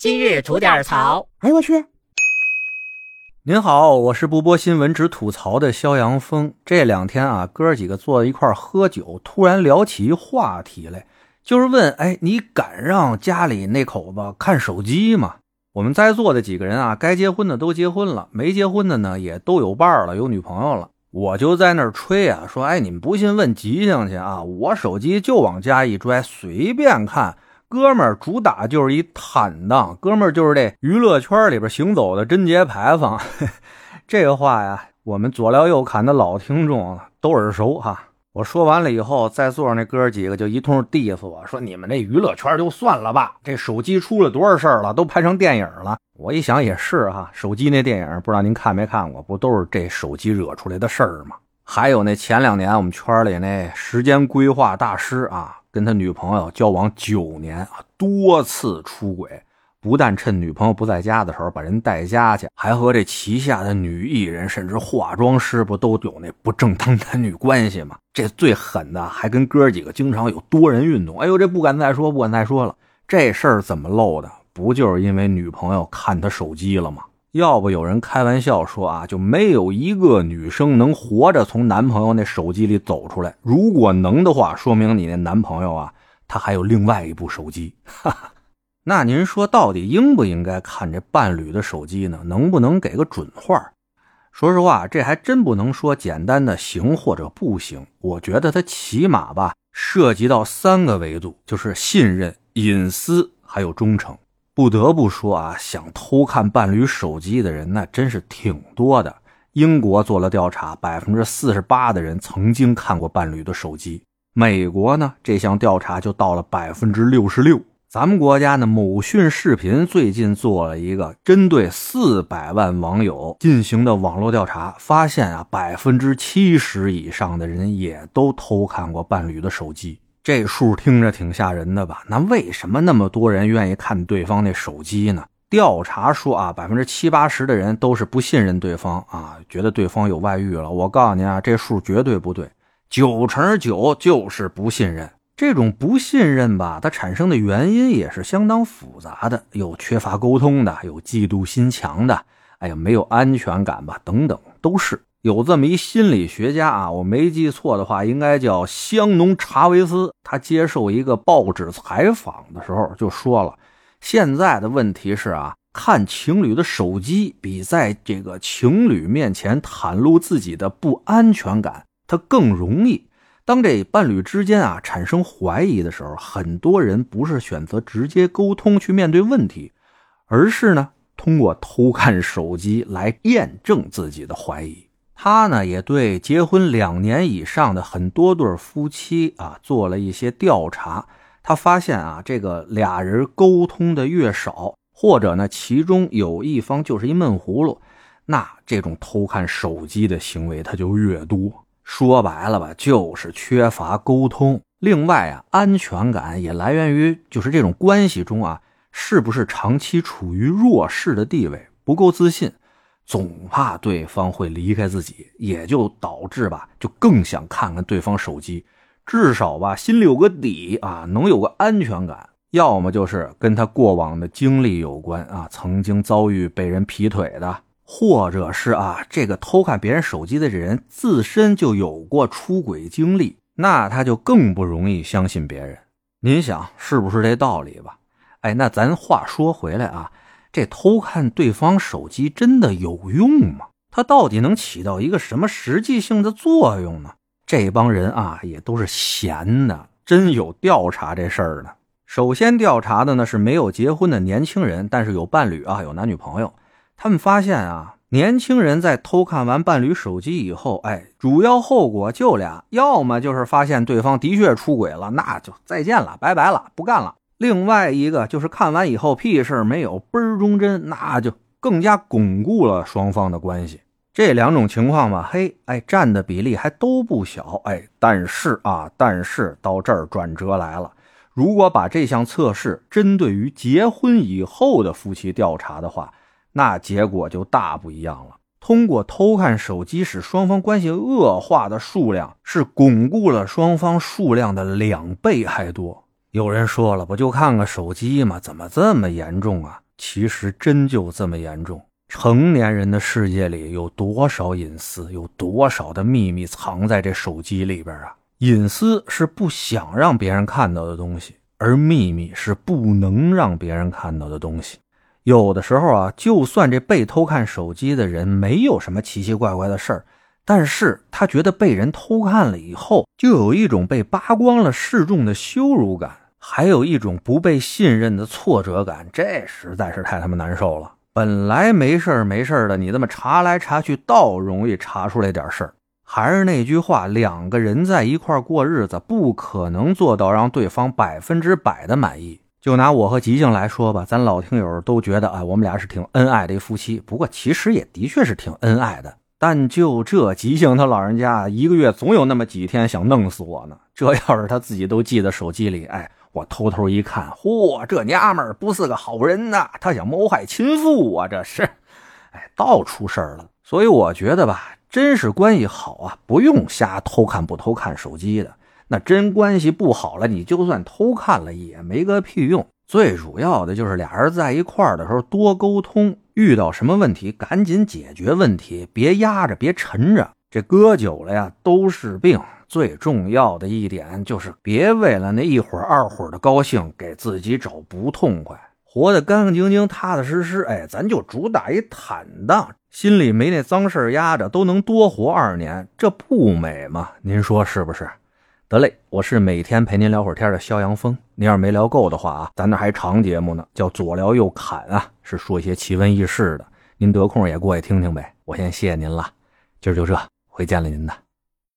今日吐点槽。哎呦我去！您好，我是不播新闻只吐槽的肖阳峰。这两天啊，哥几个坐一块喝酒，突然聊起一话题来，就是问：哎，你敢让家里那口子看手机吗？我们在座的几个人啊，该结婚的都结婚了，没结婚的呢也都有伴了，有女朋友了。我就在那儿吹啊，说：哎，你们不信问吉祥去啊！我手机就往家一拽，随便看。哥们儿主打就是一坦荡，哥们儿就是这娱乐圈里边行走的贞洁牌坊。这个话呀，我们左聊右侃的老听众都耳熟哈。我说完了以后，在座那哥几个就一通 diss 我说：“你们这娱乐圈就算了吧，这手机出了多少事儿了，都拍成电影了。”我一想也是哈，手机那电影不知道您看没看过，不都是这手机惹出来的事儿吗？还有那前两年我们圈里那时间规划大师啊。跟他女朋友交往九年啊，多次出轨，不但趁女朋友不在家的时候把人带家去，还和这旗下的女艺人甚至化妆师不都有那不正当男女关系吗？这最狠的还跟哥几个经常有多人运动。哎呦，这不敢再说，不敢再说了。这事儿怎么漏的？不就是因为女朋友看他手机了吗？要不有人开玩笑说啊，就没有一个女生能活着从男朋友那手机里走出来。如果能的话，说明你那男朋友啊，他还有另外一部手机。哈哈，那您说到底应不应该看这伴侣的手机呢？能不能给个准话？说实话，这还真不能说简单的行或者不行。我觉得它起码吧，涉及到三个维度，就是信任、隐私还有忠诚。不得不说啊，想偷看伴侣手机的人那真是挺多的。英国做了调查，百分之四十八的人曾经看过伴侣的手机。美国呢，这项调查就到了百分之六十六。咱们国家呢，某讯视频最近做了一个针对四百万网友进行的网络调查，发现啊，百分之七十以上的人也都偷看过伴侣的手机。这数听着挺吓人的吧？那为什么那么多人愿意看对方那手机呢？调查说啊，百分之七八十的人都是不信任对方啊，觉得对方有外遇了。我告诉您啊，这数绝对不对，九成九就是不信任。这种不信任吧，它产生的原因也是相当复杂的，有缺乏沟通的，有嫉妒心强的，哎呀，没有安全感吧，等等，都是。有这么一心理学家啊，我没记错的话，应该叫香农查维斯。他接受一个报纸采访的时候就说了：“现在的问题是啊，看情侣的手机比在这个情侣面前袒露自己的不安全感，它更容易。当这伴侣之间啊产生怀疑的时候，很多人不是选择直接沟通去面对问题，而是呢通过偷看手机来验证自己的怀疑。”他呢也对结婚两年以上的很多对夫妻啊做了一些调查，他发现啊，这个俩人沟通的越少，或者呢其中有一方就是一闷葫芦，那这种偷看手机的行为他就越多。说白了吧，就是缺乏沟通。另外啊，安全感也来源于就是这种关系中啊，是不是长期处于弱势的地位，不够自信。总怕对方会离开自己，也就导致吧，就更想看看对方手机，至少吧，心里有个底啊，能有个安全感。要么就是跟他过往的经历有关啊，曾经遭遇被人劈腿的，或者是啊，这个偷看别人手机的人自身就有过出轨经历，那他就更不容易相信别人。您想是不是这道理吧？哎，那咱话说回来啊。这偷看对方手机真的有用吗？它到底能起到一个什么实际性的作用呢？这帮人啊，也都是闲的，真有调查这事儿呢。首先调查的呢是没有结婚的年轻人，但是有伴侣啊，有男女朋友。他们发现啊，年轻人在偷看完伴侣手机以后，哎，主要后果就俩：要么就是发现对方的确出轨了，那就再见了，拜拜了，不干了。另外一个就是看完以后屁事没有，倍儿忠贞，那就更加巩固了双方的关系。这两种情况吧，嘿，哎，占的比例还都不小，哎，但是啊，但是到这儿转折来了。如果把这项测试针对于结婚以后的夫妻调查的话，那结果就大不一样了。通过偷看手机使双方关系恶化的数量，是巩固了双方数量的两倍还多。有人说了，不就看个手机吗？怎么这么严重啊？其实真就这么严重。成年人的世界里有多少隐私，有多少的秘密藏在这手机里边啊？隐私是不想让别人看到的东西，而秘密是不能让别人看到的东西。有的时候啊，就算这被偷看手机的人没有什么奇奇怪怪的事儿，但是他觉得被人偷看了以后，就有一种被扒光了示众的羞辱感。还有一种不被信任的挫折感，这实在是太他妈难受了。本来没事没事的，你这么查来查去，倒容易查出来点事儿。还是那句话，两个人在一块过日子，不可能做到让对方百分之百的满意。就拿我和吉静来说吧，咱老听友都觉得，哎，我们俩是挺恩爱的一夫妻。不过其实也的确是挺恩爱的。但就这吉庆他老人家，一个月总有那么几天想弄死我呢。这要是他自己都记在手机里，哎。我偷偷一看，嚯，这娘们儿不是个好人呐！他想谋害亲父啊，这是，哎，倒出事儿了。所以我觉得吧，真是关系好啊，不用瞎偷看不偷看手机的。那真关系不好了，你就算偷看了也没个屁用。最主要的就是俩人在一块儿的时候多沟通，遇到什么问题赶紧解决问题，别压着，别沉着。这搁久了呀，都是病。最重要的一点就是别为了那一会儿二会儿的高兴给自己找不痛快，活得干干净净、踏踏实实。哎，咱就主打一坦荡，心里没那脏事压着，都能多活二年，这不美吗？您说是不是？得嘞，我是每天陪您聊会儿天的肖阳峰。您要是没聊够的话啊，咱那还长节目呢，叫左聊右侃啊，是说一些奇闻异事的。您得空也过去听听呗。我先谢谢您了，今儿就这，回见了您的。